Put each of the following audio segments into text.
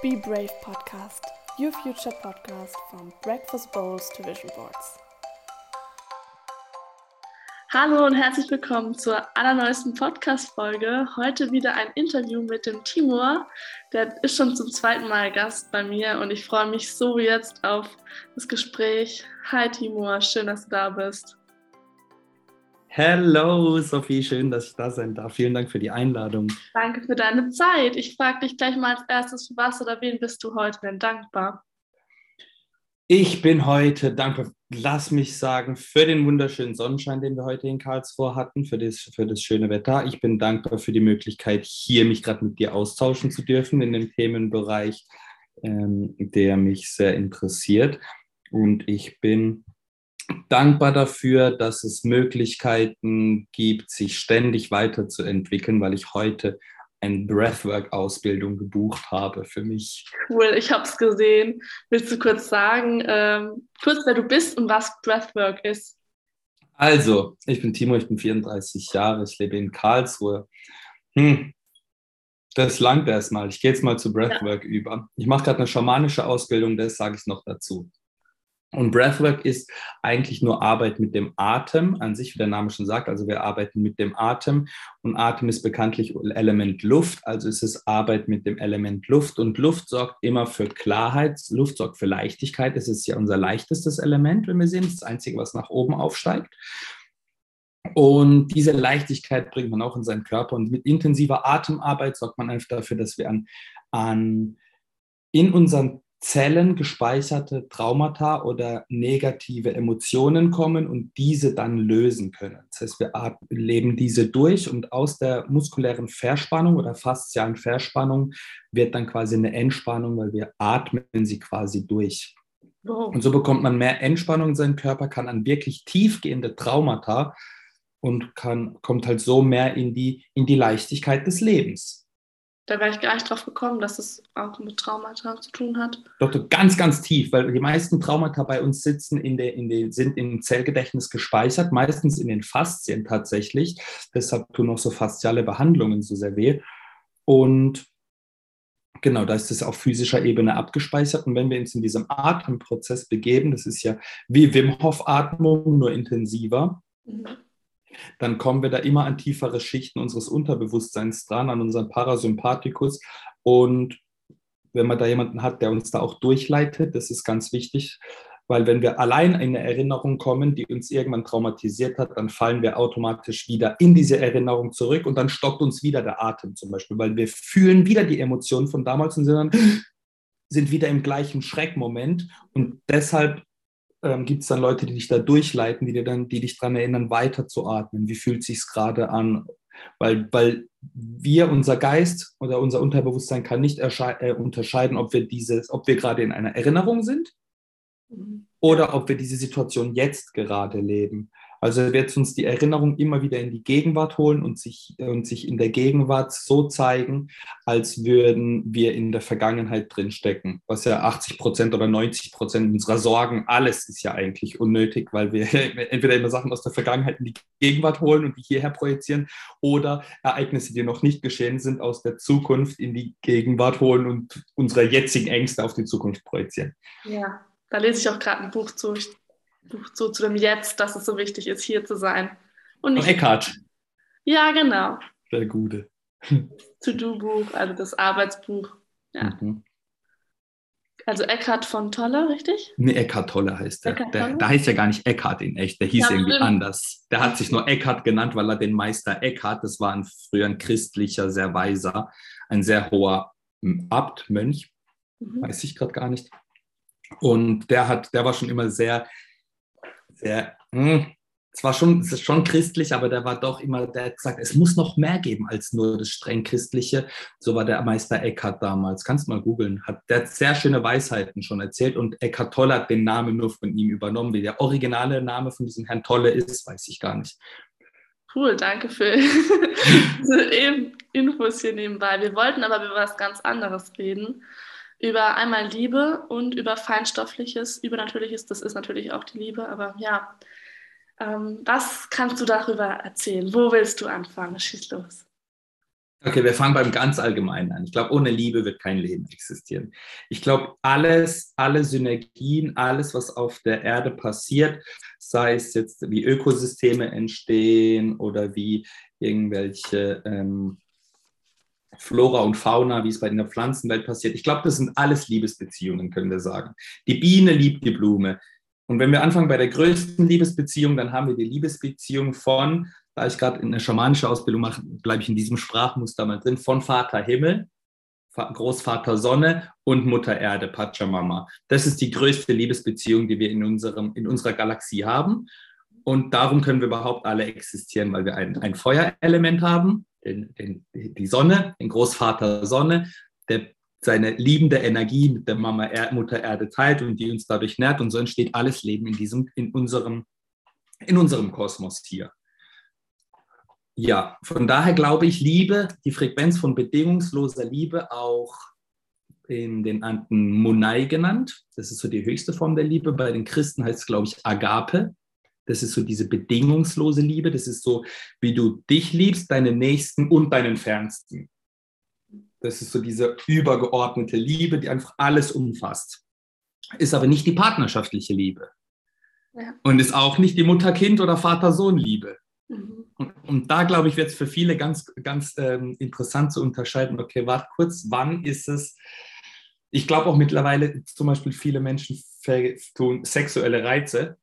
Be Brave Podcast, your future podcast from breakfast bowls to vision boards. Hallo und herzlich willkommen zur allerneuesten Podcast-Folge. Heute wieder ein Interview mit dem Timur. Der ist schon zum zweiten Mal Gast bei mir und ich freue mich so jetzt auf das Gespräch. Hi Timur, schön, dass du da bist. Hello, Sophie, schön, dass ich da sein darf. Vielen Dank für die Einladung. Danke für deine Zeit. Ich frage dich gleich mal als erstes, für was oder wen bist du heute denn dankbar? Ich bin heute dankbar, lass mich sagen, für den wunderschönen Sonnenschein, den wir heute in Karlsruhe hatten, für das, für das schöne Wetter. Ich bin dankbar für die Möglichkeit, hier mich gerade mit dir austauschen zu dürfen in dem Themenbereich, ähm, der mich sehr interessiert. Und ich bin dankbar dafür, dass es Möglichkeiten gibt, sich ständig weiterzuentwickeln, weil ich heute eine Breathwork-Ausbildung gebucht habe für mich. Cool, ich habe es gesehen. Willst du kurz sagen, ähm, kurz wer du bist und was Breathwork ist? Also, ich bin Timo, ich bin 34 Jahre, ich lebe in Karlsruhe. Hm, das langt erstmal. Ich gehe jetzt mal zu Breathwork ja. über. Ich mache gerade eine schamanische Ausbildung, das sage ich noch dazu. Und Breathwork ist eigentlich nur Arbeit mit dem Atem an sich, wie der Name schon sagt. Also wir arbeiten mit dem Atem und Atem ist bekanntlich Element Luft. Also es ist Arbeit mit dem Element Luft und Luft sorgt immer für Klarheit. Luft sorgt für Leichtigkeit. Es ist ja unser leichtestes Element, wenn wir sehen. Das das Einzige, was nach oben aufsteigt. Und diese Leichtigkeit bringt man auch in seinen Körper. Und mit intensiver Atemarbeit sorgt man einfach dafür, dass wir an, an in unseren Zellen gespeicherte Traumata oder negative Emotionen kommen und diese dann lösen können. Das heißt, wir leben diese durch und aus der muskulären Verspannung oder faszialen Verspannung wird dann quasi eine Entspannung, weil wir atmen sie quasi durch. Wow. Und so bekommt man mehr Entspannung in seinen Körper, kann an wirklich tiefgehende Traumata und kann, kommt halt so mehr in die, in die Leichtigkeit des Lebens. Da wäre ich gar nicht drauf gekommen, dass es auch mit Traumata zu tun hat. Doch, ganz, ganz tief, weil die meisten Traumata bei uns sitzen in der, in der, sind im Zellgedächtnis gespeichert, meistens in den Faszien tatsächlich. Deshalb tun auch so fasziale Behandlungen so sehr weh. Und genau, da ist es auf physischer Ebene abgespeichert. Und wenn wir uns in diesem Atemprozess begeben, das ist ja wie Wim Hof Atmung, nur intensiver. Mhm dann kommen wir da immer an tiefere Schichten unseres Unterbewusstseins dran, an unseren Parasympathikus. Und wenn man da jemanden hat, der uns da auch durchleitet, das ist ganz wichtig, weil wenn wir allein in eine Erinnerung kommen, die uns irgendwann traumatisiert hat, dann fallen wir automatisch wieder in diese Erinnerung zurück und dann stockt uns wieder der Atem zum Beispiel, weil wir fühlen wieder die Emotionen von damals und sind dann sind wieder im gleichen Schreckmoment und deshalb ähm, gibt es dann Leute, die dich da durchleiten, die, dir dann, die dich daran erinnern, weiter zu atmen. Wie fühlt sich gerade an? Weil, weil wir, unser Geist oder unser Unterbewusstsein kann nicht äh, unterscheiden, ob wir dieses, ob wir gerade in einer Erinnerung sind mhm. oder ob wir diese Situation jetzt gerade leben. Also er wird uns die Erinnerung immer wieder in die Gegenwart holen und sich, und sich in der Gegenwart so zeigen, als würden wir in der Vergangenheit drinstecken. Was ja 80 Prozent oder 90 Prozent unserer Sorgen, alles ist ja eigentlich unnötig, weil wir entweder immer Sachen aus der Vergangenheit in die Gegenwart holen und die hierher projizieren oder Ereignisse, die noch nicht geschehen sind, aus der Zukunft in die Gegenwart holen und unsere jetzigen Ängste auf die Zukunft projizieren. Ja, da lese ich auch gerade ein Buch zu. Ich so zu dem Jetzt, dass es so wichtig ist, hier zu sein. Und nicht Eckhart. Ja, genau. Der Gute. To-Do-Buch, also das Arbeitsbuch. Ja. Mhm. Also Eckhart von Tolle, richtig? Nee, Eckhart Tolle heißt der. der der heißt ja gar nicht Eckhart in echt, der hieß ja, irgendwie stimmt. anders. Der hat sich nur Eckhart genannt, weil er den Meister Eckhart, das war ein früher ein christlicher, sehr weiser, ein sehr hoher Abt, Mönch, mhm. weiß ich gerade gar nicht. Und der hat, der war schon immer sehr mh, hm, es war schon, es ist schon christlich, aber der war doch immer, der hat gesagt, es muss noch mehr geben als nur das streng christliche. So war der Meister Eckhart damals. Kannst du mal googeln. Hat, der hat sehr schöne Weisheiten schon erzählt und Eckhart Tolle hat den Namen nur von ihm übernommen. Wie der originale Name von diesem Herrn Tolle ist, weiß ich gar nicht. Cool, danke für diese Infos hier nebenbei. Wir wollten aber über was ganz anderes reden über einmal Liebe und über Feinstoffliches. Übernatürliches, das ist natürlich auch die Liebe, aber ja. Ähm, was kannst du darüber erzählen? Wo willst du anfangen? Schieß los. Okay, wir fangen beim ganz Allgemeinen an. Ich glaube, ohne Liebe wird kein Leben existieren. Ich glaube, alles, alle Synergien, alles, was auf der Erde passiert, sei es jetzt, wie Ökosysteme entstehen oder wie irgendwelche ähm, Flora und Fauna, wie es bei der Pflanzenwelt passiert. Ich glaube, das sind alles Liebesbeziehungen, können wir sagen. Die Biene liebt die Blume. Und wenn wir anfangen bei der größten Liebesbeziehung, dann haben wir die Liebesbeziehung von da ich gerade eine schamanische Ausbildung mache, bleibe ich in diesem Sprachmuster mal drin, von Vater Himmel, Großvater Sonne und Mutter Erde, Pachamama. Das ist die größte Liebesbeziehung, die wir in, unserem, in unserer Galaxie haben. Und darum können wir überhaupt alle existieren, weil wir ein, ein Feuerelement haben, den, den, die Sonne, den Großvater Sonne, der seine liebende Energie mit der Mama er Mutter Erde teilt und die uns dadurch nährt. Und so entsteht alles Leben in, diesem, in, unserem, in unserem Kosmos hier. Ja, von daher glaube ich, Liebe, die Frequenz von bedingungsloser Liebe, auch in den Anden Munai genannt. Das ist so die höchste Form der Liebe. Bei den Christen heißt es, glaube ich, Agape. Das ist so diese bedingungslose Liebe. Das ist so, wie du dich liebst, deinen Nächsten und deinen Fernsten. Das ist so diese übergeordnete Liebe, die einfach alles umfasst. Ist aber nicht die partnerschaftliche Liebe. Ja. Und ist auch nicht die Mutter-Kind- oder Vater-Sohn-Liebe. Mhm. Und, und, da, glaube ich, wird es für viele ganz, ganz ähm, interessant zu unterscheiden, okay, warte kurz, wann ist es, ich glaube auch mittlerweile zum Beispiel viele Menschen tun sexuelle Reize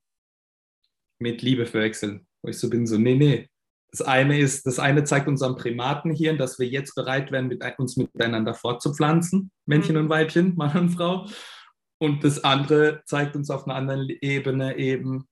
mit Liebe verwechseln, wo ich so bin, so, nee, nee. Das eine ist, das eine zeigt unserem Primatenhirn, dass wir jetzt bereit wären, mit, uns miteinander fortzupflanzen, Männchen mhm. und Weibchen, Mann und Frau. Und das andere zeigt uns auf einer anderen Ebene eben,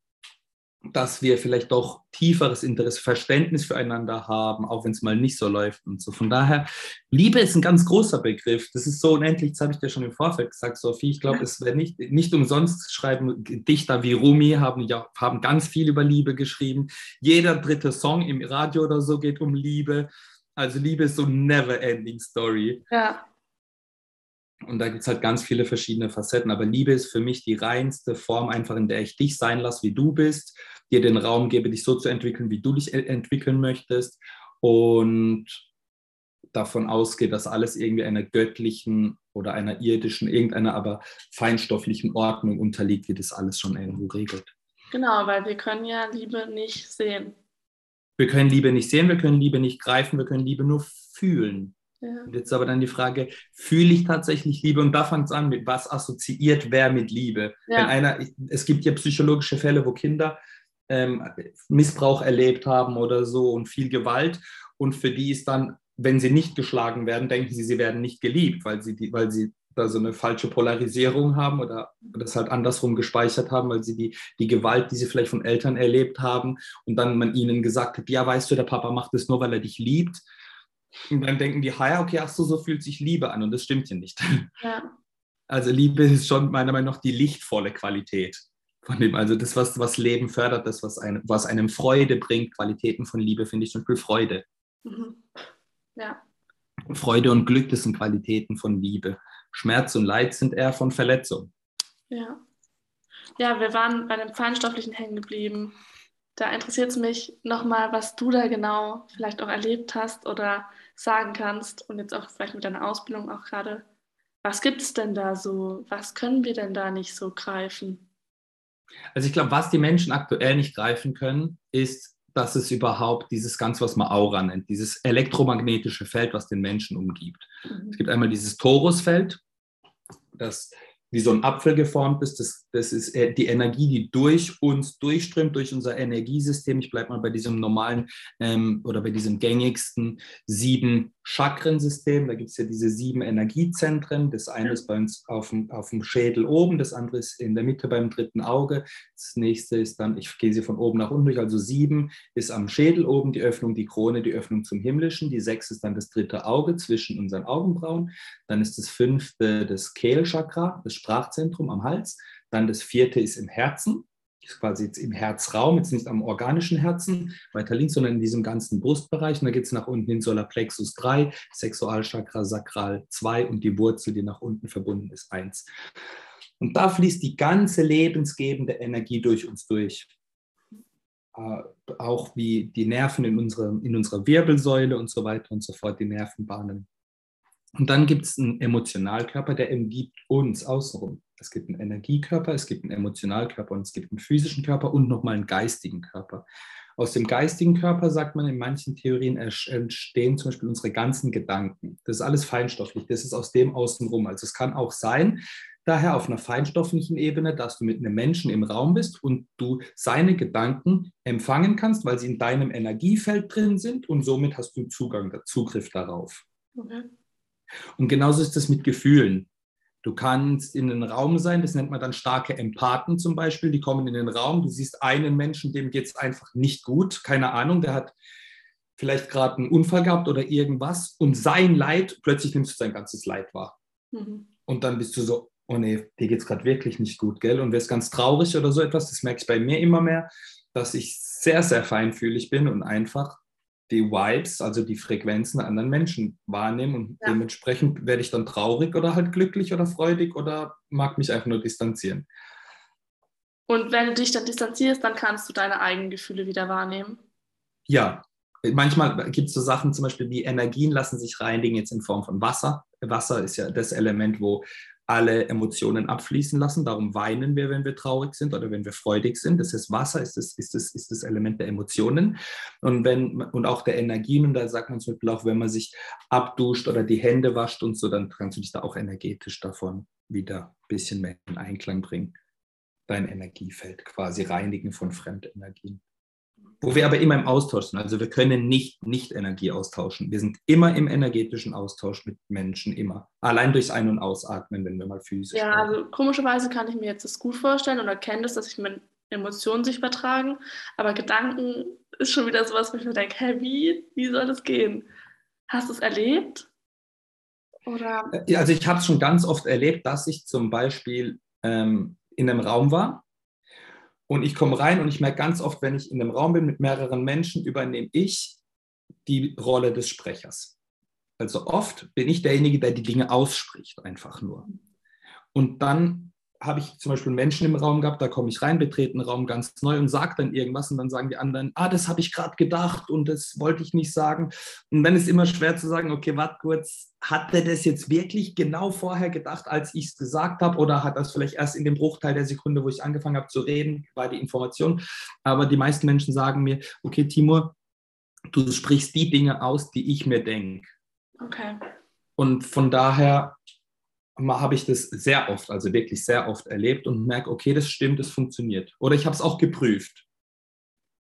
dass wir vielleicht doch tieferes Interesse, Verständnis füreinander haben, auch wenn es mal nicht so läuft und so. Von daher, Liebe ist ein ganz großer Begriff. Das ist so unendlich, das habe ich dir schon im Vorfeld gesagt, Sophie. Ich glaube, es wäre nicht, nicht umsonst schreiben Dichter wie Rumi haben ja haben ganz viel über Liebe geschrieben. Jeder dritte Song im Radio oder so geht um Liebe. Also Liebe ist so never ending story. Ja. Und da gibt es halt ganz viele verschiedene Facetten. Aber Liebe ist für mich die reinste Form, einfach in der ich dich sein lasse, wie du bist, dir den Raum gebe, dich so zu entwickeln, wie du dich entwickeln möchtest. Und davon ausgeht, dass alles irgendwie einer göttlichen oder einer irdischen, irgendeiner aber feinstofflichen Ordnung unterliegt, wie das alles schon irgendwo regelt. Genau, weil wir können ja Liebe nicht sehen. Wir können Liebe nicht sehen, wir können Liebe nicht greifen, wir können Liebe nur fühlen. Ja. Und jetzt aber dann die Frage, fühle ich tatsächlich Liebe? Und da fängt es an, mit was assoziiert wer mit Liebe? Ja. Wenn einer, es gibt ja psychologische Fälle, wo Kinder ähm, Missbrauch erlebt haben oder so und viel Gewalt. Und für die ist dann, wenn sie nicht geschlagen werden, denken sie, sie werden nicht geliebt, weil sie, die, weil sie da so eine falsche Polarisierung haben oder das halt andersrum gespeichert haben, weil sie die, die Gewalt, die sie vielleicht von Eltern erlebt haben und dann man ihnen gesagt hat, ja, weißt du, der Papa macht das nur, weil er dich liebt und dann denken die, ja, okay, ach so, so fühlt sich Liebe an. Und das stimmt ja nicht. Ja. Also Liebe ist schon meiner Meinung nach die lichtvolle Qualität von dem, also das, was, was Leben fördert, das, was, ein, was einem Freude bringt, Qualitäten von Liebe, finde ich zum Beispiel Freude. Mhm. Ja. Freude und Glück, das sind Qualitäten von Liebe. Schmerz und Leid sind eher von Verletzung. Ja. Ja, wir waren bei dem Feinstofflichen hängen geblieben. Da interessiert es mich nochmal, was du da genau vielleicht auch erlebt hast oder sagen kannst und jetzt auch vielleicht mit deiner Ausbildung auch gerade. Was gibt es denn da so? Was können wir denn da nicht so greifen? Also ich glaube, was die Menschen aktuell nicht greifen können, ist, dass es überhaupt dieses Ganze, was man Aura nennt, dieses elektromagnetische Feld, was den Menschen umgibt. Mhm. Es gibt einmal dieses Torusfeld, das wie so ein Apfel geformt ist. Das, das ist äh, die Energie, die durch uns durchströmt, durch unser Energiesystem. Ich bleibe mal bei diesem normalen ähm, oder bei diesem gängigsten sieben Chakrensystem. Da gibt es ja diese sieben Energiezentren. Das eine ist bei uns auf dem, auf dem Schädel oben, das andere ist in der Mitte beim dritten Auge. Das nächste ist dann, ich gehe sie von oben nach unten durch, also sieben ist am Schädel oben die Öffnung, die Krone, die Öffnung zum Himmlischen. Die sechs ist dann das dritte Auge zwischen unseren Augenbrauen. Dann ist das fünfte das Kehlchakra, das Sprachzentrum am Hals. Dann das vierte ist im Herzen, ist quasi jetzt im Herzraum, jetzt nicht am organischen Herzen, weiter links, sondern in diesem ganzen Brustbereich. Und da geht es nach unten hin Solarplexus 3, Sexualchakra Sakral 2 und die Wurzel, die nach unten verbunden ist, 1. Und da fließt die ganze lebensgebende Energie durch uns durch. äh, auch wie die Nerven in, unsere, in unserer Wirbelsäule und so weiter und so fort, die Nervenbahnen. Und dann gibt es einen Emotionalkörper, der umgibt uns außenrum. Es gibt einen Energiekörper, es gibt einen Emotionalkörper und es gibt einen physischen Körper und nochmal einen geistigen Körper. Aus dem geistigen Körper, sagt man in manchen Theorien, entstehen zum Beispiel unsere ganzen Gedanken. Das ist alles feinstofflich, das ist aus dem außenrum. Also es kann auch sein, daher auf einer feinstofflichen Ebene, dass du mit einem Menschen im Raum bist und du seine Gedanken empfangen kannst, weil sie in deinem Energiefeld drin sind und somit hast du Zugang, Zugriff darauf. Okay. Und genauso ist es mit Gefühlen. Du kannst in einem Raum sein, das nennt man dann starke Empathen zum Beispiel, die kommen in den Raum, du siehst einen Menschen, dem geht es einfach nicht gut, keine Ahnung, der hat vielleicht gerade einen Unfall gehabt oder irgendwas und sein Leid, plötzlich nimmst du sein ganzes Leid wahr. Mhm. Und dann bist du so, oh nee, dir geht es gerade wirklich nicht gut, gell? Und wirst ganz traurig oder so etwas, das merke ich bei mir immer mehr, dass ich sehr, sehr feinfühlig bin und einfach die Vibes, also die Frequenzen anderen Menschen wahrnehmen und ja. dementsprechend werde ich dann traurig oder halt glücklich oder freudig oder mag mich einfach nur distanzieren. Und wenn du dich dann distanzierst, dann kannst du deine eigenen Gefühle wieder wahrnehmen. Ja, manchmal gibt es so Sachen, zum Beispiel die Energien lassen sich reinigen jetzt in Form von Wasser. Wasser ist ja das Element, wo alle Emotionen abfließen lassen. Darum weinen wir, wenn wir traurig sind oder wenn wir freudig sind. Das heißt, Wasser ist das, ist das, ist das Element der Emotionen und, wenn, und auch der Energien. Da sagt man zum Beispiel auch, wenn man sich abduscht oder die Hände wascht und so, dann kannst du dich da auch energetisch davon wieder ein bisschen mehr in Einklang bringen. Dein Energiefeld quasi reinigen von Fremdenergien. Wo wir aber immer im Austausch sind. Also wir können nicht nicht Energie austauschen. Wir sind immer im energetischen Austausch mit Menschen, immer. Allein durchs Ein- und Ausatmen, wenn wir mal physisch. Ja, sprechen. also komischerweise kann ich mir jetzt das gut vorstellen oder kenne das, dass ich mit Emotionen sich übertragen. Aber Gedanken ist schon wieder sowas, wo ich mir denke, hä, wie, wie soll das gehen? Hast du es erlebt? Oder? Also ich habe es schon ganz oft erlebt, dass ich zum Beispiel ähm, in einem Raum war und ich komme rein und ich merke ganz oft, wenn ich in einem Raum bin mit mehreren Menschen, übernehme ich die Rolle des Sprechers. Also oft bin ich derjenige, der die Dinge ausspricht, einfach nur. Und dann habe ich zum Beispiel Menschen im Raum gehabt, da komme ich rein, betrete einen Raum ganz neu und sage dann irgendwas und dann sagen die anderen, ah, das habe ich gerade gedacht und das wollte ich nicht sagen. Und dann ist immer schwer zu sagen, okay, warte kurz, hat er das jetzt wirklich genau vorher gedacht, als ich es gesagt habe oder hat das vielleicht erst in dem Bruchteil der Sekunde, wo ich angefangen habe zu reden, war die Information. Aber die meisten Menschen sagen mir, okay, Timur, du sprichst die Dinge aus, die ich mir denke. Okay. Und von daher habe ich das sehr oft, also wirklich sehr oft erlebt und merke, okay, das stimmt, das funktioniert. Oder ich habe es auch geprüft.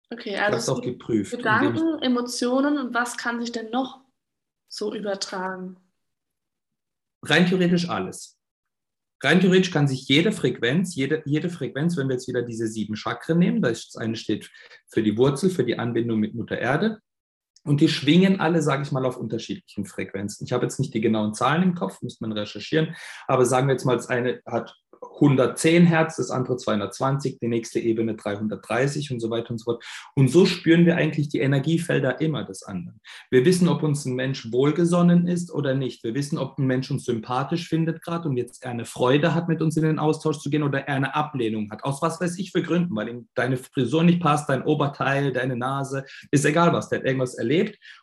Okay, also ich auch geprüft. Gedanken, Emotionen und was kann sich denn noch so übertragen? Rein theoretisch alles. Rein theoretisch kann sich jede Frequenz, jede, jede Frequenz, wenn wir jetzt wieder diese sieben Chakren nehmen, das eine steht für die Wurzel, für die Anbindung mit Mutter Erde, und die schwingen alle, sage ich mal, auf unterschiedlichen Frequenzen. Ich habe jetzt nicht die genauen Zahlen im Kopf, müsste man recherchieren, aber sagen wir jetzt mal, das eine hat 110 Hertz, das andere 220, die nächste Ebene 330 und so weiter und so fort. Und so spüren wir eigentlich die Energiefelder immer des anderen. Wir wissen, ob uns ein Mensch wohlgesonnen ist oder nicht. Wir wissen, ob ein Mensch uns sympathisch findet gerade und jetzt eine Freude hat, mit uns in den Austausch zu gehen oder eher eine Ablehnung hat. Aus was weiß ich für Gründen, weil ihm deine Frisur nicht passt, dein Oberteil, deine Nase, ist egal was. Der hat irgendwas erlebt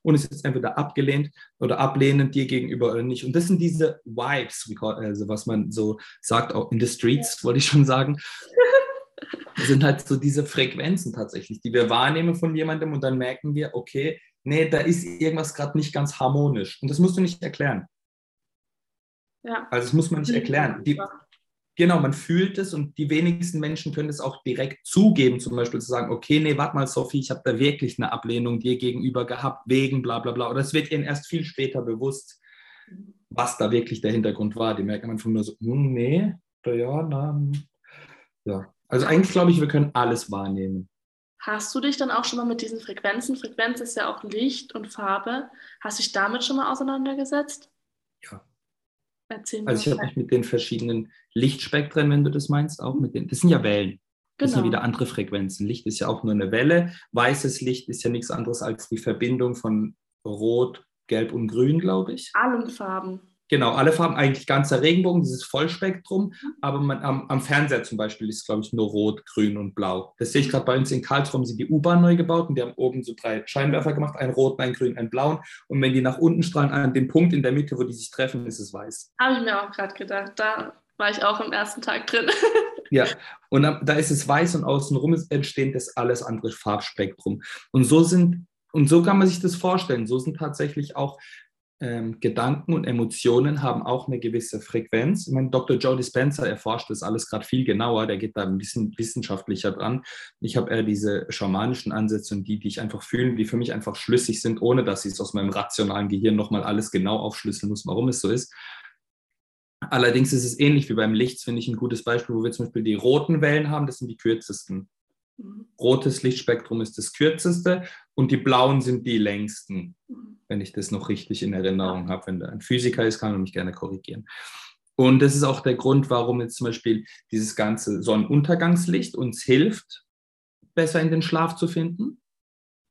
und ist jetzt entweder abgelehnt oder ablehnend dir gegenüber oder nicht. Und das sind diese Vibes, also was man so sagt, auch in the streets, wollte ich schon sagen. Das sind halt so diese Frequenzen tatsächlich, die wir wahrnehmen von jemandem und dann merken wir, okay, nee, da ist irgendwas gerade nicht ganz harmonisch. Und das musst du nicht erklären. Ja. Also das muss man nicht erklären. Die, genau, man fühlt es und die wenigsten Menschen können es auch direkt zugeben, zum Beispiel zu sagen, okay, nee, warte mal, Sophie, ich habe da wirklich eine Ablehnung dir gegenüber gehabt, wegen bla bla bla. Oder es wird ihnen erst viel später bewusst, was da wirklich der Hintergrund war. Die merken einfach nur so, hm, nee, ja, na, ja. Also eigentlich glaube ich, wir können alles wahrnehmen. Hast du dich dann auch schon mal mit diesen Frequenzen, Frequenz ist ja auch Licht und Farbe, hast du dich damit schon mal auseinandergesetzt? Ja. Erzähl mir. Also ich habe mich mit den verschiedenen Lichtspektren, wenn du das meinst, auch mit den, das sind ja Wellen. Das genau. sind wieder andere Frequenzen. Licht ist ja auch nur eine Welle. Weißes Licht ist ja nichts anderes als die Verbindung von Rot, Gelb und Grün, glaube ich. Allen Farben. Genau, alle Farben, eigentlich ganzer Regenbogen, dieses Vollspektrum, aber man, am, am Fernseher zum Beispiel ist, glaube ich, nur rot, grün und blau. Das sehe ich gerade bei uns in Karlsruhe, haben sie die U-Bahn neu gebaut und die haben oben so drei Scheinwerfer gemacht, einen roten, einen grünen, einen blauen. Und wenn die nach unten strahlen, an dem Punkt in der Mitte, wo die sich treffen, ist es weiß. Habe ich mir auch gerade gedacht. Da war ich auch im ersten Tag drin. ja, und da ist es weiß und außenrum entsteht das alles andere Farbspektrum. Und so sind, und so kann man sich das vorstellen. So sind tatsächlich auch ähm, Gedanken und Emotionen haben auch eine gewisse Frequenz. Ich meine, Dr. Joe Dispenza erforscht das alles gerade viel genauer, der geht da ein bisschen wissenschaftlicher dran. Ich habe eher diese schamanischen Ansätze und die, die ich einfach fühle, die für mich einfach schlüssig sind, ohne dass ich es aus meinem rationalen Gehirn nochmal alles genau aufschlüsseln muss, warum es so ist. Allerdings ist es ähnlich wie beim Licht, finde ich ein gutes Beispiel, wo wir zum Beispiel die roten Wellen haben, das sind die kürzesten. Mhm. Rotes Lichtspektrum ist das kürzeste und die blauen sind die längsten, mhm. wenn ich das noch richtig in Erinnerung habe. Wenn da ein Physiker ist, kann er mich gerne korrigieren. Und das ist auch der Grund, warum jetzt zum Beispiel dieses ganze Sonnenuntergangslicht uns hilft, besser in den Schlaf zu finden.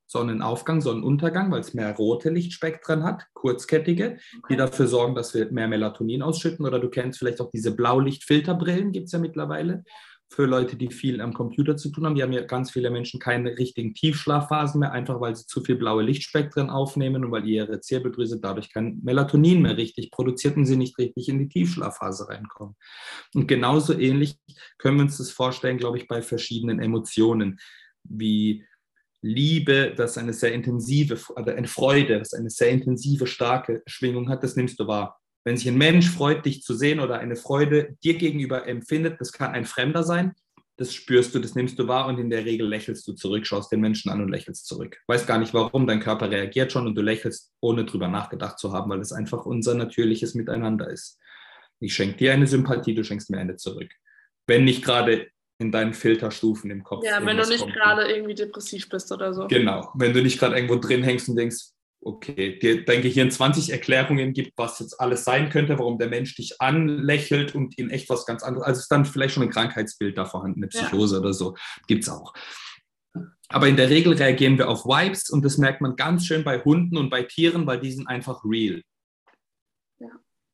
Sonnenaufgang, Sonnenuntergang, weil es mehr rote Lichtspektren hat, kurzkettige, okay. die dafür sorgen, dass wir mehr Melatonin ausschütten. Oder du kennst vielleicht auch diese Blaulichtfilterbrillen, gibt es ja mittlerweile für Leute, die viel am Computer zu tun haben. Die haben ja ganz viele Menschen keine richtigen Tiefschlafphasen mehr, einfach weil sie zu viel blaue Lichtspektren aufnehmen und weil ihre Zirbeldrüse dadurch kein Melatonin mehr richtig produziert und sie nicht richtig in die Tiefschlafphase reinkommen. Und genauso ähnlich können wir uns das vorstellen, glaube ich, bei verschiedenen Emotionen wie Liebe, das eine sehr intensive, oder eine Freude, das eine sehr intensive, starke Schwingung hat, das nimmst du wahr. Wenn sich ein Mensch freut, dich zu sehen oder eine Freude dir gegenüber empfindet, das kann ein Fremder sein, das spürst du, das nimmst du wahr und in der Regel lächelst du zurück, schaust den Menschen an und lächelst zurück. Weißt gar nicht warum, dein Körper reagiert schon und du lächelst, ohne drüber nachgedacht zu haben, weil es einfach unser natürliches Miteinander ist. Ich schenke dir eine Sympathie, du schenkst mir eine zurück. Wenn nicht gerade in deinen Filterstufen im Kopf. Ja, wenn du nicht gerade irgendwie depressiv bist oder so. Genau, wenn du nicht gerade irgendwo drin hängst und denkst, okay, dir dein Gehirn 20 Erklärungen gibt, was jetzt alles sein könnte, warum der Mensch dich anlächelt und in echt was ganz anderes. Also ist dann vielleicht schon ein Krankheitsbild da vorhanden, eine Psychose ja. oder so. Gibt es auch. Aber in der Regel reagieren wir auf Vibes und das merkt man ganz schön bei Hunden und bei Tieren, weil die sind einfach real. Ja.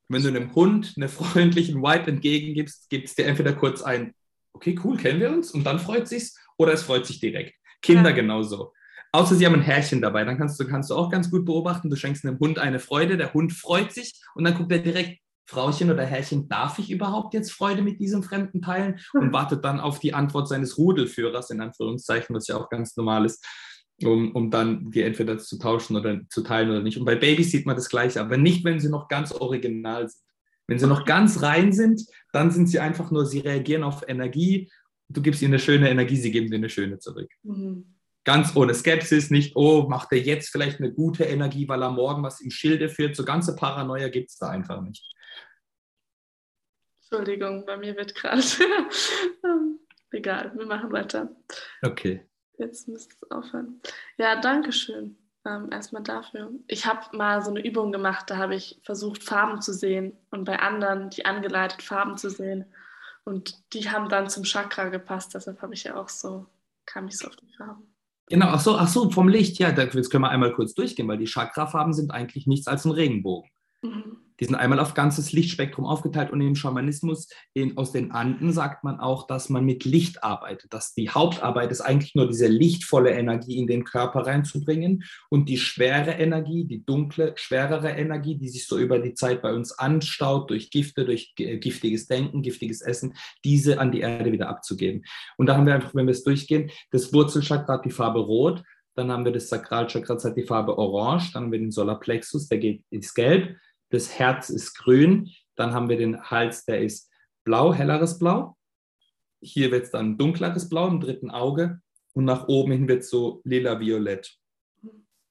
Wenn du einem Hund einen freundlichen Vibe entgegengibst, gibt es dir entweder kurz ein, okay, cool, kennen wir uns und dann freut sich's oder es freut sich direkt. Kinder ja. genauso. Außer sie haben ein Härchen dabei, dann kannst du, kannst du auch ganz gut beobachten, du schenkst einem Hund eine Freude, der Hund freut sich und dann guckt er direkt, Frauchen oder Herrchen, darf ich überhaupt jetzt Freude mit diesem Fremden teilen? Und wartet dann auf die Antwort seines Rudelführers, in Anführungszeichen, was ja auch ganz normal ist, um, um dann die entweder zu tauschen oder zu teilen oder nicht. Und bei Babys sieht man das Gleiche, aber nicht, wenn sie noch ganz original sind. Wenn sie noch ganz rein sind, dann sind sie einfach nur, sie reagieren auf Energie. Du gibst ihnen eine schöne Energie, sie geben dir eine schöne zurück. Mhm ganz ohne Skepsis, nicht, oh, macht er jetzt vielleicht eine gute Energie, weil er morgen was im Schilde führt. So ganze Paranoia gibt es da einfach nicht. Entschuldigung, bei mir wird gerade. Egal, wir machen weiter. Okay. Jetzt müsste es aufhören. Ja, danke schön. Ähm, erstmal dafür. Ich habe mal so eine Übung gemacht, da habe ich versucht, Farben zu sehen und bei anderen die angeleitet Farben zu sehen. Und die haben dann zum Chakra gepasst, deshalb habe ich ja auch so, kam ich so auf die Farben. Genau, ach so, ach so, vom Licht, ja, jetzt können wir einmal kurz durchgehen, weil die Chakrafarben sind eigentlich nichts als ein Regenbogen. Mhm. Die sind einmal auf ganzes Lichtspektrum aufgeteilt und im Schamanismus in, aus den Anden sagt man auch, dass man mit Licht arbeitet. Dass die Hauptarbeit ist eigentlich nur diese lichtvolle Energie in den Körper reinzubringen und die schwere Energie, die dunkle, schwerere Energie, die sich so über die Zeit bei uns anstaut durch Gifte, durch giftiges Denken, giftiges Essen, diese an die Erde wieder abzugeben. Und da haben wir einfach, wenn wir es durchgehen, das Wurzelchakra hat die Farbe Rot, dann haben wir das Sakralchakra, das hat die Farbe Orange, dann haben wir den Solarplexus, der geht ins Gelb das Herz ist grün, dann haben wir den Hals, der ist blau, helleres Blau. Hier wird es dann dunkleres Blau im dritten Auge und nach oben hin wird es so lila-violett.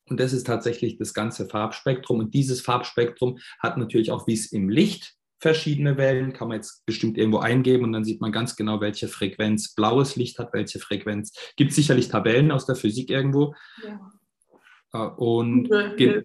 Und das ist tatsächlich das ganze Farbspektrum. Und dieses Farbspektrum hat natürlich auch, wie es im Licht verschiedene Wellen, kann man jetzt bestimmt irgendwo eingeben und dann sieht man ganz genau, welche Frequenz blaues Licht hat, welche Frequenz. Gibt sicherlich Tabellen aus der Physik irgendwo. Ja. Äh, und ja,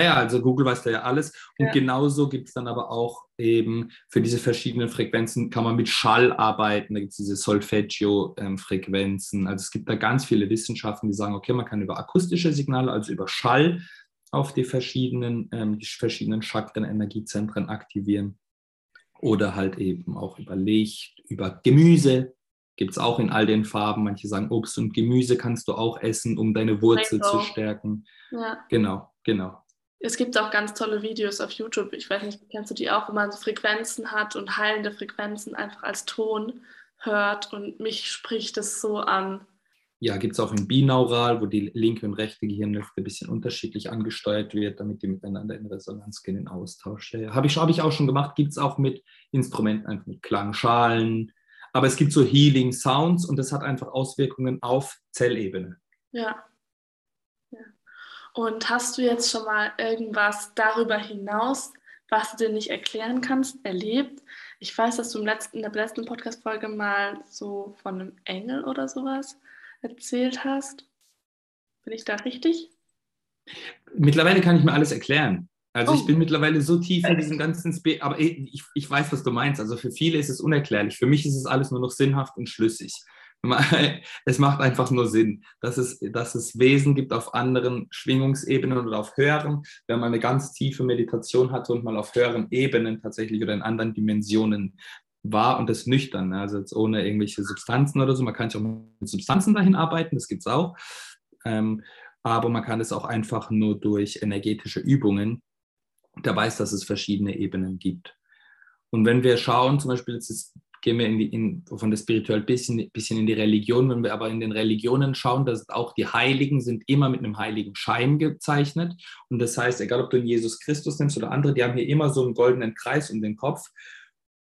ja, also Google weiß da ja alles. Und ja. genauso gibt es dann aber auch eben für diese verschiedenen Frequenzen kann man mit Schall arbeiten. Da gibt es diese Solfeggio-Frequenzen. Also es gibt da ganz viele Wissenschaften, die sagen, okay, man kann über akustische Signale, also über Schall, auf die verschiedenen, ähm, die verschiedenen Chakren, Energiezentren aktivieren. Oder halt eben auch über Licht, über Gemüse. Gibt es auch in all den Farben. Manche sagen, Obst und Gemüse kannst du auch essen, um deine Wurzel zu stärken. Ja. Genau, genau. Es gibt auch ganz tolle Videos auf YouTube. Ich weiß nicht, kennst du die auch, wo man so Frequenzen hat und heilende Frequenzen einfach als Ton hört. Und mich spricht es so an ja, gibt es auch im Binaural, wo die linke und rechte Gehirnhälfte ein bisschen unterschiedlich angesteuert wird, damit die miteinander in Resonanz gehen, in Austausch. Ja, Habe ich, hab ich auch schon gemacht, gibt es auch mit Instrumenten, einfach mit Klangschalen. Aber es gibt so Healing Sounds und das hat einfach Auswirkungen auf Zellebene. Ja. ja. Und hast du jetzt schon mal irgendwas darüber hinaus, was du dir nicht erklären kannst, erlebt? Ich weiß, dass du im letzten, in der letzten Podcast-Folge mal so von einem Engel oder sowas erzählt hast. Bin ich da richtig? Mittlerweile kann ich mir alles erklären. Also oh. ich bin mittlerweile so tief in diesem ganzen Spe aber ich, ich weiß, was du meinst. Also für viele ist es unerklärlich. Für mich ist es alles nur noch sinnhaft und schlüssig. Es macht einfach nur Sinn, dass es, dass es Wesen gibt auf anderen Schwingungsebenen oder auf höheren. Wenn man eine ganz tiefe Meditation hatte und mal auf höheren Ebenen tatsächlich oder in anderen Dimensionen wahr und das nüchtern, ne? also jetzt ohne irgendwelche Substanzen oder so. Man kann sich auch mit Substanzen dahin arbeiten, das gibt es auch. Ähm, aber man kann es auch einfach nur durch energetische Übungen. Der weiß, dass es verschiedene Ebenen gibt. Und wenn wir schauen, zum Beispiel, jetzt ist, gehen wir in die, in, von der spirituell bisschen, bisschen in die Religion, wenn wir aber in den Religionen schauen, dass auch die Heiligen sind immer mit einem heiligen Schein gezeichnet. Und das heißt, egal ob du Jesus Christus nimmst oder andere, die haben hier immer so einen goldenen Kreis um den Kopf.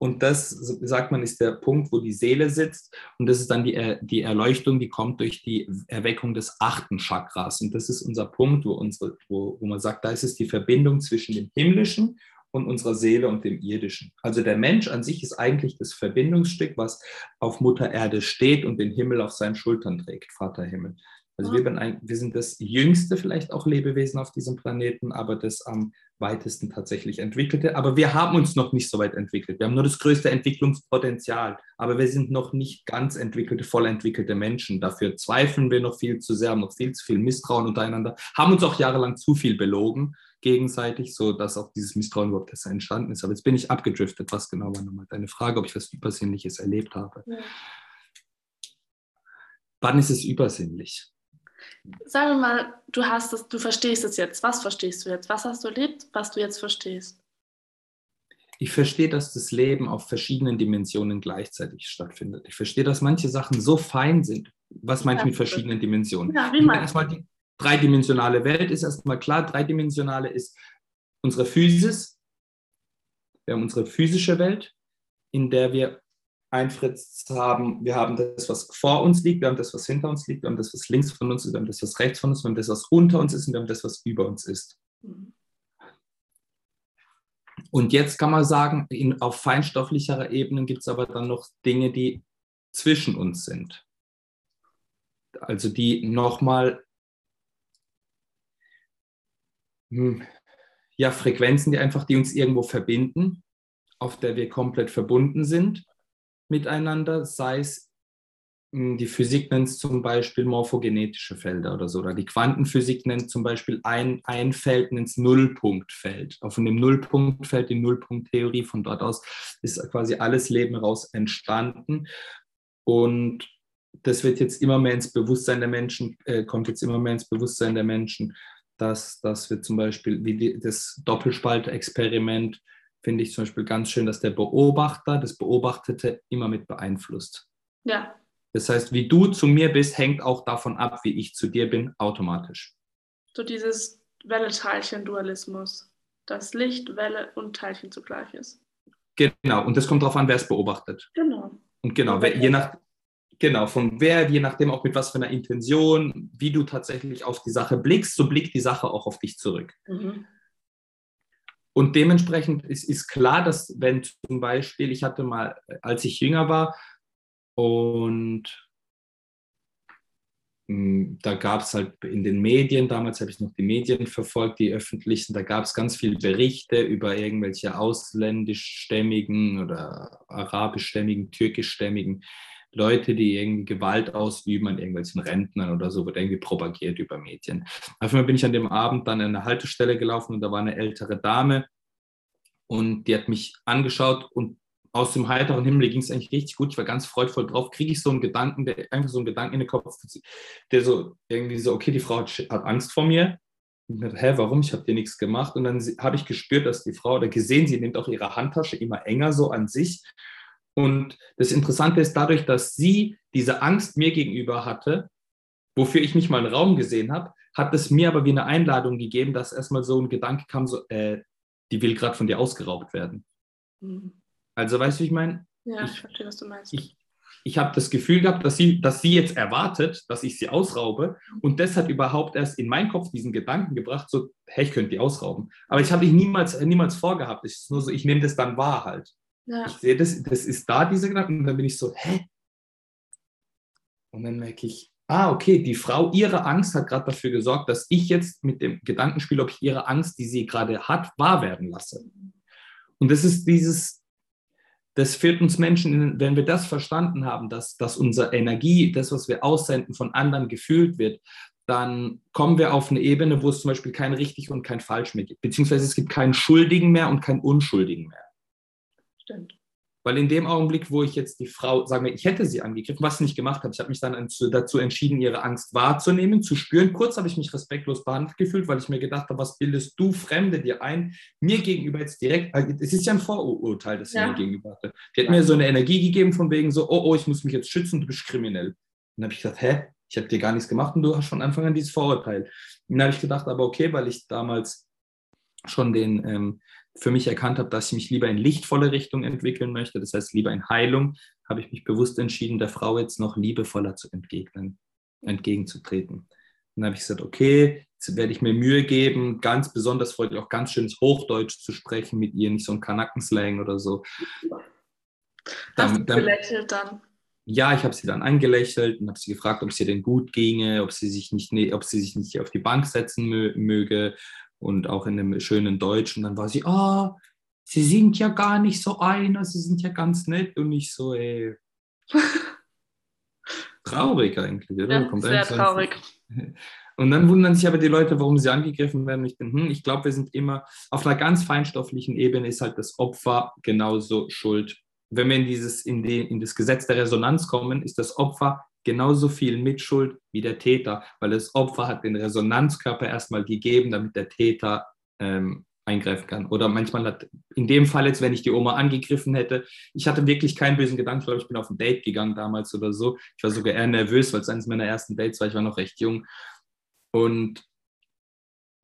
Und das, sagt man, ist der Punkt, wo die Seele sitzt. Und das ist dann die, die Erleuchtung, die kommt durch die Erweckung des achten Chakras. Und das ist unser Punkt, wo, unsere, wo, wo man sagt, da ist es die Verbindung zwischen dem Himmlischen und unserer Seele und dem Irdischen. Also der Mensch an sich ist eigentlich das Verbindungsstück, was auf Mutter Erde steht und den Himmel auf seinen Schultern trägt, Vater Himmel. Also wir, ein, wir, sind das jüngste vielleicht auch Lebewesen auf diesem Planeten, aber das am weitesten tatsächlich entwickelte. Aber wir haben uns noch nicht so weit entwickelt. Wir haben nur das größte Entwicklungspotenzial, aber wir sind noch nicht ganz entwickelte, voll entwickelte Menschen. Dafür zweifeln wir noch viel zu sehr, haben noch viel zu viel Misstrauen untereinander, haben uns auch jahrelang zu viel belogen gegenseitig, so dass auch dieses Misstrauen überhaupt erst entstanden ist. Aber jetzt bin ich abgedriftet. Was genau war nochmal deine Frage, ob ich was Übersinnliches erlebt habe? Ja. Wann ist es übersinnlich? Sagen wir mal, du hast es, du verstehst es jetzt. Was verstehst du jetzt? Was hast du erlebt, was du jetzt verstehst? Ich verstehe, dass das Leben auf verschiedenen Dimensionen gleichzeitig stattfindet. Ich verstehe, dass manche Sachen so fein sind. Was meine ich mit verschiedenen Dimensionen? Ja, wie meinst erstmal die dreidimensionale Welt ist erstmal klar. Dreidimensionale ist unsere Physis. Wir haben unsere physische Welt, in der wir einfritzt haben, wir haben das, was vor uns liegt, wir haben das, was hinter uns liegt, wir haben das, was links von uns ist, wir haben das, was rechts von uns ist, wir haben das, was unter uns ist und wir haben das, was über uns ist. Und jetzt kann man sagen, in, auf feinstofflicherer Ebene gibt es aber dann noch Dinge, die zwischen uns sind. Also die nochmal hm, ja, Frequenzen, die einfach, die uns irgendwo verbinden, auf der wir komplett verbunden sind miteinander, sei es hm, die Physik nennt es zum Beispiel morphogenetische Felder oder so, oder die Quantenphysik nennt zum Beispiel ein, ein Feld, nennt es Nullpunktfeld. Von dem Nullpunktfeld, die Nullpunkttheorie, von dort aus ist quasi alles Leben raus entstanden. Und das wird jetzt immer mehr ins Bewusstsein der Menschen, äh, kommt jetzt immer mehr ins Bewusstsein der Menschen, dass, dass wir zum Beispiel wie das Doppelspaltexperiment finde ich zum Beispiel ganz schön, dass der Beobachter das Beobachtete immer mit beeinflusst. Ja. Das heißt, wie du zu mir bist, hängt auch davon ab, wie ich zu dir bin, automatisch. So dieses Welle-Teilchen-Dualismus, dass Licht, Welle und Teilchen zugleich ist. Genau, und das kommt darauf an, wer es beobachtet. Genau. Und genau, wer, je nach, genau, von wer, je nachdem auch mit was für einer Intention, wie du tatsächlich auf die Sache blickst, so blickt die Sache auch auf dich zurück. Mhm. Und dementsprechend ist, ist klar, dass wenn zum Beispiel, ich hatte mal, als ich jünger war und hm, da gab es halt in den Medien, damals habe ich noch die Medien verfolgt, die öffentlichen, da gab es ganz viele Berichte über irgendwelche ausländischstämmigen oder arabischstämmigen, türkischstämmigen Leute, die irgendwie Gewalt ausüben an irgendwelchen Rentnern oder so, wird irgendwie propagiert über Medien. Auf einmal bin ich an dem Abend dann an eine Haltestelle gelaufen und da war eine ältere Dame und die hat mich angeschaut und aus dem heiteren Himmel ging es eigentlich richtig gut. Ich war ganz freudvoll drauf. Kriege ich so einen Gedanken, der, einfach so einen Gedanken in den Kopf, der so irgendwie so, okay, die Frau hat, hat Angst vor mir. Ich dachte, hä, warum? Ich habe dir nichts gemacht. Und dann habe ich gespürt, dass die Frau, oder gesehen, sie nimmt auch ihre Handtasche immer enger so an sich. Und das Interessante ist dadurch, dass sie diese Angst mir gegenüber hatte, wofür ich nicht mal einen Raum gesehen habe, hat es mir aber wie eine Einladung gegeben, dass erstmal so ein Gedanke kam, so, äh, die will gerade von dir ausgeraubt werden. Mhm. Also weißt du, wie ich meine? Ja, ich, ich verstehe, was du meinst. Ich, ich habe das Gefühl gehabt, dass sie, dass sie jetzt erwartet, dass ich sie ausraube. Und das hat überhaupt erst in meinen Kopf diesen Gedanken gebracht, so, hey, ich könnte die ausrauben. Aber ich habe ich niemals, niemals vorgehabt. Es ist nur so, ich nehme das dann wahr halt. Ja. Ich sehe das, das ist da, diese Gedanken. Und dann bin ich so, hä? Und dann merke ich, ah, okay, die Frau, ihre Angst hat gerade dafür gesorgt, dass ich jetzt mit dem Gedanken spiele, ob ich ihre Angst, die sie gerade hat, wahr werden lasse. Und das ist dieses, das führt uns Menschen, wenn wir das verstanden haben, dass, dass unsere Energie, das, was wir aussenden, von anderen gefühlt wird, dann kommen wir auf eine Ebene, wo es zum Beispiel kein richtig und kein falsch mehr gibt. Beziehungsweise es gibt keinen Schuldigen mehr und keinen Unschuldigen mehr. Stimmt. Weil in dem Augenblick, wo ich jetzt die Frau, sagen wir, ich hätte sie angegriffen, was ich nicht gemacht habe, ich habe mich dann dazu entschieden, ihre Angst wahrzunehmen, zu spüren. Kurz habe ich mich respektlos behandelt gefühlt, weil ich mir gedacht habe, was bildest du Fremde dir ein, mir gegenüber jetzt direkt, äh, es ist ja ein Vorurteil, das sie ja. mir gegenüber hatte. Die hat ja. mir so eine Energie gegeben von wegen so, oh, oh, ich muss mich jetzt schützen, du bist kriminell. Und dann habe ich gesagt, hä, ich habe dir gar nichts gemacht und du hast von Anfang an dieses Vorurteil. Und dann habe ich gedacht, aber okay, weil ich damals schon den, ähm, für mich erkannt habe, dass ich mich lieber in lichtvolle Richtung entwickeln möchte, das heißt lieber in Heilung, habe ich mich bewusst entschieden, der Frau jetzt noch liebevoller zu entgegnen, entgegenzutreten. Dann habe ich gesagt, okay, jetzt werde ich mir Mühe geben, ganz besonders freundlich auch ganz schönes Hochdeutsch zu sprechen mit ihr, nicht so ein Kanackenslang oder so. Hast du gelächelt dann? Ja, ich habe sie dann angelächelt und habe sie gefragt, ob es ihr denn gut ginge, ob sie sich nicht, ob sie sich nicht auf die Bank setzen möge und auch in einem schönen Deutsch. Und dann war sie, ah, oh, sie sind ja gar nicht so einer, sie sind ja ganz nett und nicht so, ey. traurig eigentlich, oder? Ja, sehr traurig. Und dann wundern sich aber die Leute, warum sie angegriffen werden. Ich hm, ich glaube, wir sind immer auf einer ganz feinstofflichen Ebene ist halt das Opfer genauso schuld. Wenn wir in dieses, in, die, in das Gesetz der Resonanz kommen, ist das Opfer genauso viel Mitschuld wie der Täter, weil das Opfer hat den Resonanzkörper erstmal gegeben, damit der Täter ähm, eingreifen kann. Oder manchmal hat, in dem Fall jetzt, wenn ich die Oma angegriffen hätte, ich hatte wirklich keinen bösen Gedanken, ich glaube, ich bin auf ein Date gegangen damals oder so. Ich war sogar eher nervös, weil es eines meiner ersten Dates war, ich war noch recht jung. Und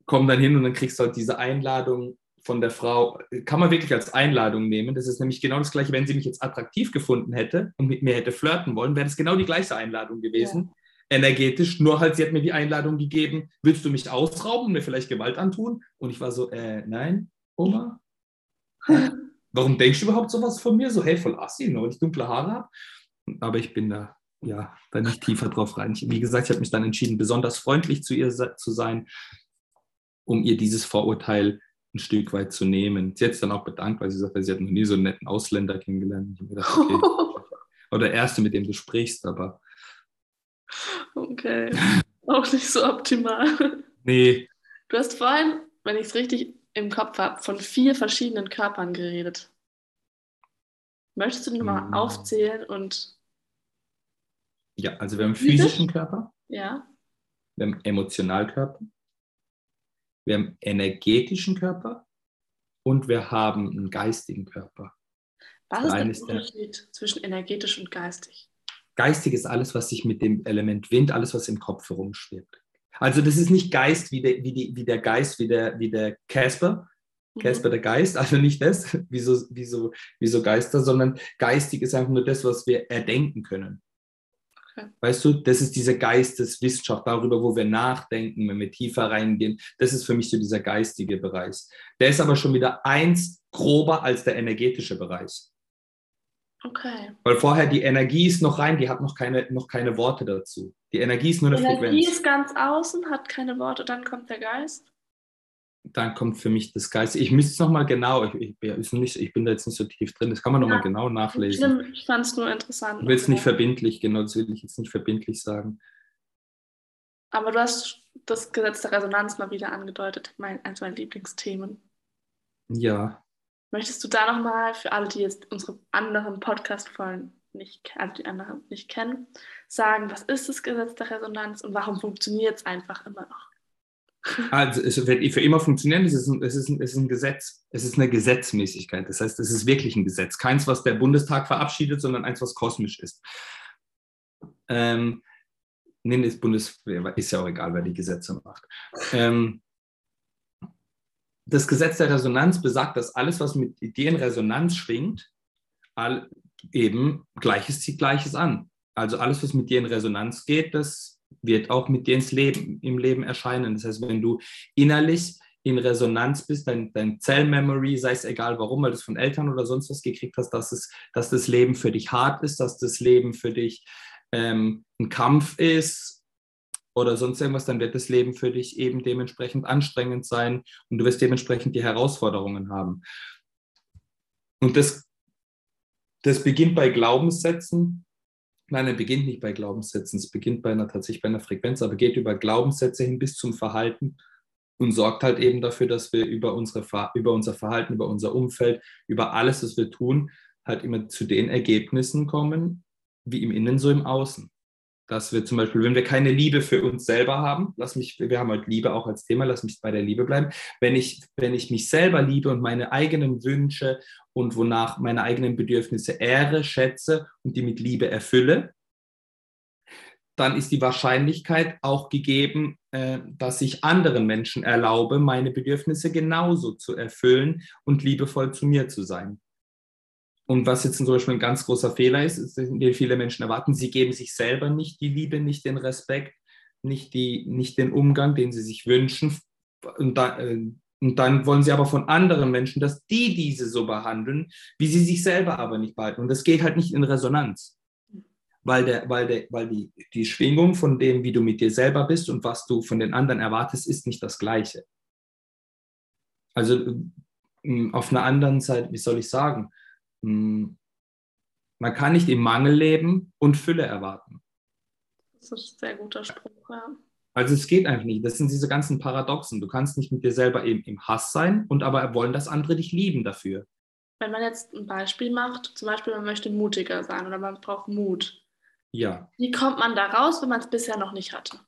komme dann hin und dann kriegst du halt diese Einladung von der Frau kann man wirklich als Einladung nehmen. Das ist nämlich genau das Gleiche, wenn sie mich jetzt attraktiv gefunden hätte und mit mir hätte flirten wollen, wäre das genau die gleiche Einladung gewesen. Ja. Energetisch, nur halt, sie hat mir die Einladung gegeben, willst du mich ausrauben und mir vielleicht Gewalt antun? Und ich war so, äh, nein, Oma. Warum denkst du überhaupt sowas von mir? So, hey, voll assi, nur weil ich dunkle Haare habe. Aber ich bin da, ja, da nicht tiefer drauf rein. Ich, wie gesagt, ich habe mich dann entschieden, besonders freundlich zu ihr zu sein, um ihr dieses Vorurteil ein Stück weit zu nehmen. Sie hat sich dann auch bedankt, weil sie sagte, sie hat noch nie so einen netten Ausländer kennengelernt. Gedacht, okay, oder der erste, mit dem du sprichst, aber. Okay. auch nicht so optimal. Nee. Du hast vorhin, wenn ich es richtig im Kopf habe, von vier verschiedenen Körpern geredet. Möchtest du die nochmal hm. aufzählen und. Ja, also wir haben einen physischen Körper. Ja. Wir haben einen Emotionalkörper wir haben einen energetischen Körper und wir haben einen geistigen Körper. Was ist der Unterschied zwischen energetisch und geistig? Geistig ist alles, was sich mit dem Element Wind, alles, was im Kopf herumschwebt. Also das ist nicht Geist wie der, wie die, wie der Geist, wie der, wie der Casper, mhm. Casper der Geist, also nicht das, wie so, wie, so, wie so Geister, sondern geistig ist einfach nur das, was wir erdenken können. Okay. Weißt du, das ist diese Geisteswissenschaft darüber, wo wir nachdenken, wenn wir tiefer reingehen. Das ist für mich so dieser geistige Bereich. Der ist aber schon wieder eins grober als der energetische Bereich. Okay. Weil vorher die Energie ist noch rein, die hat noch keine, noch keine Worte dazu. Die Energie ist nur eine Energie Frequenz. Die Energie ist ganz außen, hat keine Worte, dann kommt der Geist. Dann kommt für mich das Geist. Ich müsste es nochmal genau, ich, ich, nicht, ich, bin da jetzt nicht so tief drin, das kann man nochmal ja, genau nachlesen. Ich fand es nur interessant. Ich will es nicht verbindlich, genau, das will ich jetzt nicht verbindlich sagen. Aber du hast das Gesetz der Resonanz mal wieder angedeutet, mein, eins meiner Lieblingsthemen. Ja. Möchtest du da nochmal für alle, die jetzt unsere anderen Podcast-Folgen nicht, also die anderen nicht kennen, sagen, was ist das Gesetz der Resonanz und warum funktioniert es einfach immer noch? Also es wird für immer funktionieren, es ist, ein, es, ist ein, es ist ein Gesetz, es ist eine Gesetzmäßigkeit. Das heißt, es ist wirklich ein Gesetz. Keins, was der Bundestag verabschiedet, sondern eins, was kosmisch ist. Ähm, nee, das Bundes ist ja auch egal, wer die Gesetze macht. Ähm, das Gesetz der Resonanz besagt, dass alles, was mit Ideen Resonanz schwingt, all, eben Gleiches zieht Gleiches an. Also alles, was mit dir in Resonanz geht, das wird auch mit dir ins Leben, im Leben erscheinen. Das heißt, wenn du innerlich in Resonanz bist, dein, dein Zellmemory, sei es egal warum, weil du es von Eltern oder sonst was gekriegt hast, dass, es, dass das Leben für dich hart ist, dass das Leben für dich ähm, ein Kampf ist oder sonst irgendwas, dann wird das Leben für dich eben dementsprechend anstrengend sein und du wirst dementsprechend die Herausforderungen haben. Und das das beginnt bei Glaubenssätzen. Nein, es beginnt nicht bei Glaubenssätzen. Es beginnt bei einer, tatsächlich bei einer Frequenz, aber geht über Glaubenssätze hin bis zum Verhalten und sorgt halt eben dafür, dass wir über, unsere, über unser Verhalten, über unser Umfeld, über alles, was wir tun, halt immer zu den Ergebnissen kommen, wie im Innen, so im Außen dass wir zum Beispiel, wenn wir keine Liebe für uns selber haben, lass mich, wir haben heute Liebe auch als Thema, lass mich bei der Liebe bleiben. Wenn ich, wenn ich mich selber liebe und meine eigenen Wünsche und wonach meine eigenen Bedürfnisse ehre, schätze und die mit Liebe erfülle, dann ist die Wahrscheinlichkeit auch gegeben, äh, dass ich anderen Menschen erlaube, meine Bedürfnisse genauso zu erfüllen und liebevoll zu mir zu sein. Und was jetzt zum Beispiel ein ganz großer Fehler ist, ist, den viele Menschen erwarten, sie geben sich selber nicht die Liebe, nicht den Respekt, nicht, die, nicht den Umgang, den sie sich wünschen. Und, da, äh, und dann wollen sie aber von anderen Menschen, dass die diese so behandeln, wie sie sich selber aber nicht behalten. Und das geht halt nicht in Resonanz. Weil, der, weil, der, weil die, die Schwingung von dem, wie du mit dir selber bist und was du von den anderen erwartest, ist nicht das Gleiche. Also auf einer anderen Seite, wie soll ich sagen. Man kann nicht im Mangel leben und Fülle erwarten. Das ist ein sehr guter Spruch, ja. Also es geht einfach nicht. Das sind diese ganzen Paradoxen. Du kannst nicht mit dir selber eben im Hass sein und aber wollen, dass andere dich lieben dafür. Wenn man jetzt ein Beispiel macht, zum Beispiel man möchte mutiger sein oder man braucht Mut. Ja. Wie kommt man da raus, wenn man es bisher noch nicht hatte?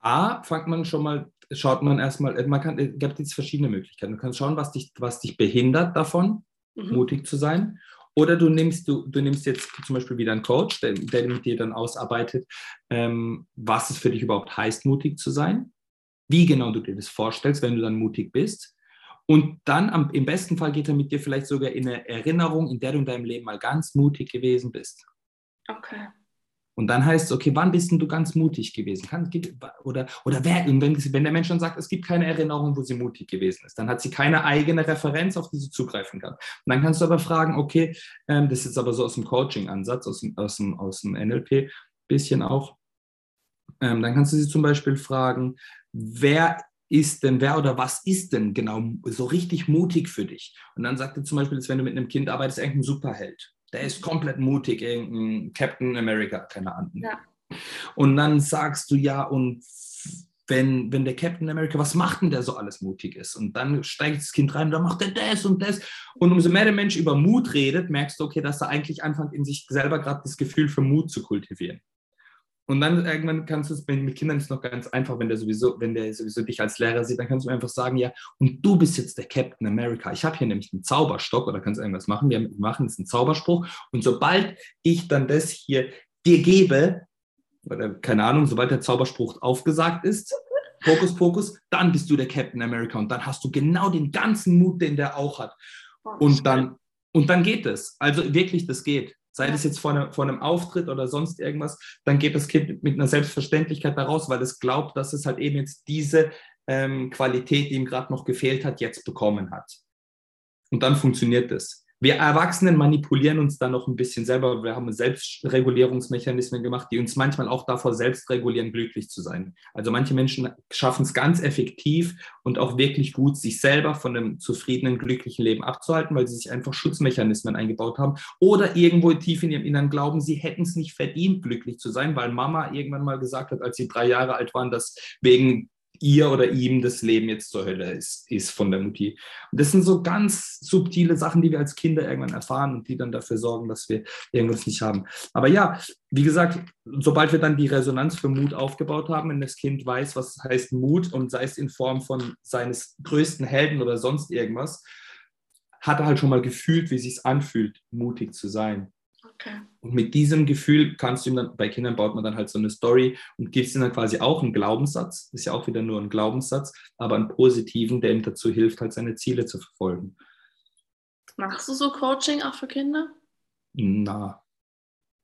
A, fängt man schon mal schaut man erstmal, äh, man kann, es gibt jetzt verschiedene Möglichkeiten. Du kannst schauen, was dich, was dich behindert davon, mhm. mutig zu sein. Oder du nimmst, du, du nimmst jetzt zum Beispiel wieder einen Coach, der, der mit dir dann ausarbeitet, ähm, was es für dich überhaupt heißt, mutig zu sein, wie genau du dir das vorstellst, wenn du dann mutig bist. Und dann am, im besten Fall geht er mit dir vielleicht sogar in eine Erinnerung, in der du in deinem Leben mal ganz mutig gewesen bist. Okay. Und dann heißt es, okay, wann bist denn du ganz mutig gewesen? Kann, oder, oder wer, wenn, wenn der Mensch dann sagt, es gibt keine Erinnerung, wo sie mutig gewesen ist, dann hat sie keine eigene Referenz, auf die sie zugreifen kann. Und dann kannst du aber fragen, okay, ähm, das ist jetzt aber so aus dem Coaching-Ansatz, aus dem, aus, dem, aus dem NLP bisschen auch. Ähm, dann kannst du sie zum Beispiel fragen, wer ist denn, wer oder was ist denn genau so richtig mutig für dich? Und dann sagt er zum Beispiel, wenn du mit einem Kind arbeitest, irgendein Superheld. Der ist komplett mutig, irgendein Captain America, keine Ahnung. Ja. Und dann sagst du ja, und wenn, wenn der Captain America, was macht denn der so alles mutig ist? Und dann steigt das Kind rein, dann macht er das und das. Und umso mehr der Mensch über Mut redet, merkst du, okay, dass er eigentlich anfängt, in sich selber gerade das Gefühl für Mut zu kultivieren. Und dann irgendwann kannst du es, mit Kindern ist noch ganz einfach, wenn der sowieso, wenn der sowieso dich als Lehrer sieht, dann kannst du einfach sagen, ja, und du bist jetzt der Captain America. Ich habe hier nämlich einen Zauberstock oder kannst irgendwas machen. Wir machen jetzt einen Zauberspruch. Und sobald ich dann das hier dir gebe, oder keine Ahnung, sobald der Zauberspruch aufgesagt ist, Fokus, Fokus, dann bist du der Captain America und dann hast du genau den ganzen Mut, den der auch hat. Oh, und dann, und dann geht es. Also wirklich, das geht sei das jetzt vor, eine, vor, einem Auftritt oder sonst irgendwas, dann geht das Kind mit einer Selbstverständlichkeit daraus, weil es glaubt, dass es halt eben jetzt diese ähm, Qualität, die ihm gerade noch gefehlt hat, jetzt bekommen hat. Und dann funktioniert es. Wir Erwachsenen manipulieren uns da noch ein bisschen selber. Wir haben Selbstregulierungsmechanismen gemacht, die uns manchmal auch davor selbst regulieren, glücklich zu sein. Also manche Menschen schaffen es ganz effektiv und auch wirklich gut, sich selber von einem zufriedenen, glücklichen Leben abzuhalten, weil sie sich einfach Schutzmechanismen eingebaut haben oder irgendwo tief in ihrem Innern glauben, sie hätten es nicht verdient, glücklich zu sein, weil Mama irgendwann mal gesagt hat, als sie drei Jahre alt waren, dass wegen ihr oder ihm das Leben jetzt zur Hölle ist, ist von der Mutti. Und das sind so ganz subtile Sachen, die wir als Kinder irgendwann erfahren und die dann dafür sorgen, dass wir irgendwas nicht haben. Aber ja, wie gesagt, sobald wir dann die Resonanz für Mut aufgebaut haben, wenn das Kind weiß, was heißt Mut und sei es in Form von seines größten Helden oder sonst irgendwas, hat er halt schon mal gefühlt, wie es sich anfühlt, mutig zu sein. Okay. Und mit diesem Gefühl kannst du ihm dann, bei Kindern baut man dann halt so eine Story und gibst ihnen dann quasi auch einen Glaubenssatz, ist ja auch wieder nur ein Glaubenssatz, aber einen positiven, der ihm dazu hilft, halt seine Ziele zu verfolgen. Machst du so Coaching auch für Kinder? Na,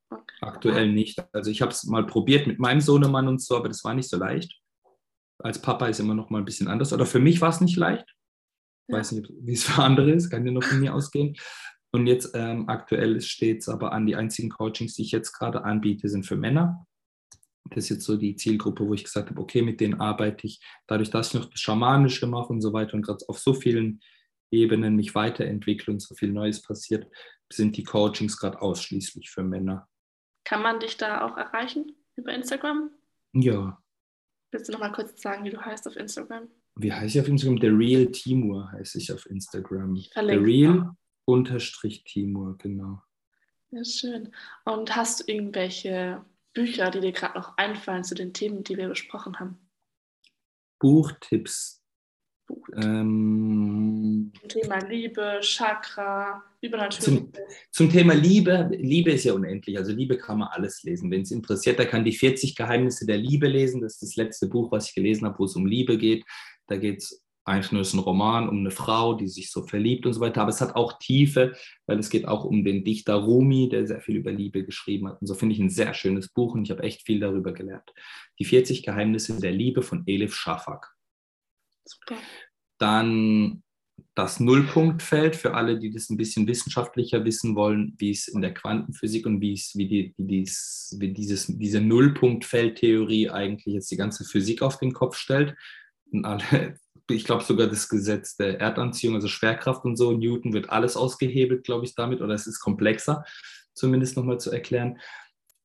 okay. aktuell nicht. Also ich habe es mal probiert mit meinem Sohnemann und so, aber das war nicht so leicht. Als Papa ist immer noch mal ein bisschen anders. Oder für mich war es nicht leicht. Ich ja. weiß nicht, wie es für andere ist, kann ja noch von mir ausgehen. Und jetzt ähm, aktuell steht es aber an, die einzigen Coachings, die ich jetzt gerade anbiete, sind für Männer. Das ist jetzt so die Zielgruppe, wo ich gesagt habe, okay, mit denen arbeite ich, dadurch, dass ich noch das Schamanische mache und so weiter und gerade auf so vielen Ebenen mich weiterentwickle und so viel Neues passiert, sind die Coachings gerade ausschließlich für Männer. Kann man dich da auch erreichen über Instagram? Ja. Willst du noch mal kurz sagen, wie du heißt auf Instagram? Wie heiße ich auf Instagram? The Real Timur heiße ich auf Instagram. The Real Unterstrich Timur, genau. Ja, schön. Und hast du irgendwelche Bücher, die dir gerade noch einfallen zu den Themen, die wir besprochen haben? Buchtipps. Ähm, Thema Liebe, Chakra, übernatürlich. Zum, zum, Thema Liebe, Liebe ist ja unendlich. Also Liebe kann man alles lesen. Wenn es interessiert, da kann die 40 Geheimnisse der Liebe lesen. Das ist das letzte Buch, was ich gelesen habe, wo es um Liebe geht. Da geht es eigentlich nur ist ein Roman um eine Frau, die sich so verliebt und so weiter, aber es hat auch Tiefe, weil es geht auch um den Dichter Rumi, der sehr viel über Liebe geschrieben hat. Und so finde ich ein sehr schönes Buch und ich habe echt viel darüber gelernt. Die 40 Geheimnisse der Liebe von Elif Shafak. Super. Dann das Nullpunktfeld für alle, die das ein bisschen wissenschaftlicher wissen wollen, wie es in der Quantenphysik und wie, es, wie, die, wie, dies, wie dieses, diese Nullpunktfeldtheorie eigentlich jetzt die ganze Physik auf den Kopf stellt. Und alle ich glaube sogar das Gesetz der Erdanziehung, also Schwerkraft und so, Newton wird alles ausgehebelt, glaube ich, damit, oder es ist komplexer, zumindest nochmal zu erklären.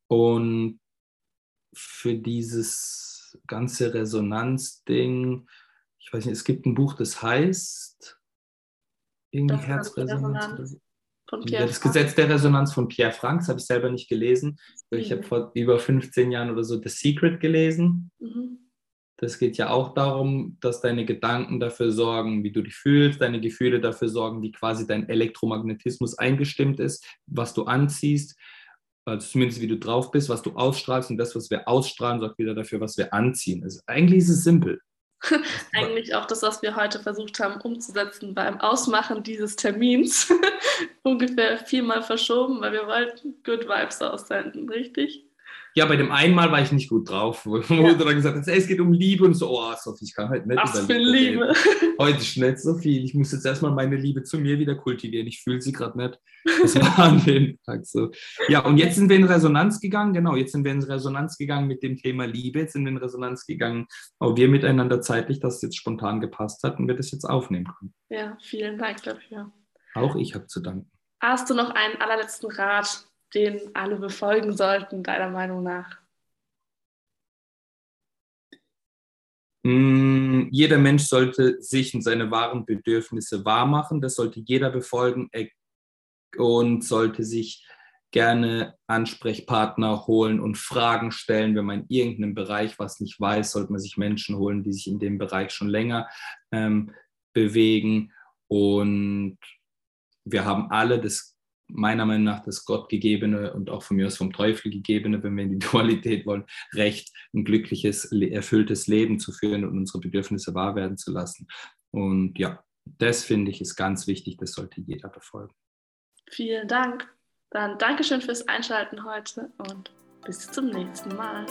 Und für dieses ganze Resonanzding, ich weiß nicht, es gibt ein Buch, das heißt irgendwie das Herzresonanz. Das Gesetz der Resonanz von Pierre Frank, das habe ich selber nicht gelesen. Ich habe vor über 15 Jahren oder so The Secret gelesen. Mhm. Das geht ja auch darum, dass deine Gedanken dafür sorgen, wie du dich fühlst, deine Gefühle dafür sorgen, wie quasi dein Elektromagnetismus eingestimmt ist, was du anziehst, also zumindest wie du drauf bist, was du ausstrahlst und das, was wir ausstrahlen, sorgt wieder dafür, was wir anziehen. Also eigentlich ist es simpel. eigentlich auch das, was wir heute versucht haben umzusetzen beim Ausmachen dieses Termins. Ungefähr viermal verschoben, weil wir wollten Good Vibes aussenden, richtig? Ja, bei dem einen Mal war ich nicht gut drauf, wo, ja. du dann gesagt hast, es geht um Liebe und so, oh, Sophie, ich kann halt nicht Was über Liebe. Liebe. Heute ist nicht so viel. Ich muss jetzt erstmal meine Liebe zu mir wieder kultivieren. Ich fühle sie gerade nicht. Das war an dem Tag so. Ja, und jetzt sind wir in Resonanz gegangen, genau, jetzt sind wir in Resonanz gegangen mit dem Thema Liebe, jetzt sind wir in Resonanz gegangen, auch wir miteinander zeitlich, dass es jetzt spontan gepasst hat und wir das jetzt aufnehmen können. Ja, vielen Dank dafür. Auch ich habe zu danken. Hast du noch einen allerletzten Rat den alle befolgen sollten, deiner Meinung nach? Mm, jeder Mensch sollte sich und seine wahren Bedürfnisse wahrmachen. Das sollte jeder befolgen und sollte sich gerne Ansprechpartner holen und Fragen stellen. Wenn man in irgendeinem Bereich was nicht weiß, sollte man sich Menschen holen, die sich in dem Bereich schon länger ähm, bewegen. Und wir haben alle das meiner Meinung nach das Gottgegebene und auch von mir aus vom Teufel gegebene, wenn wir in die Dualität wollen, Recht, ein glückliches, erfülltes Leben zu führen und unsere Bedürfnisse wahr werden zu lassen. Und ja, das finde ich ist ganz wichtig, das sollte jeder befolgen. Vielen Dank. Dann Dankeschön fürs Einschalten heute und bis zum nächsten Mal.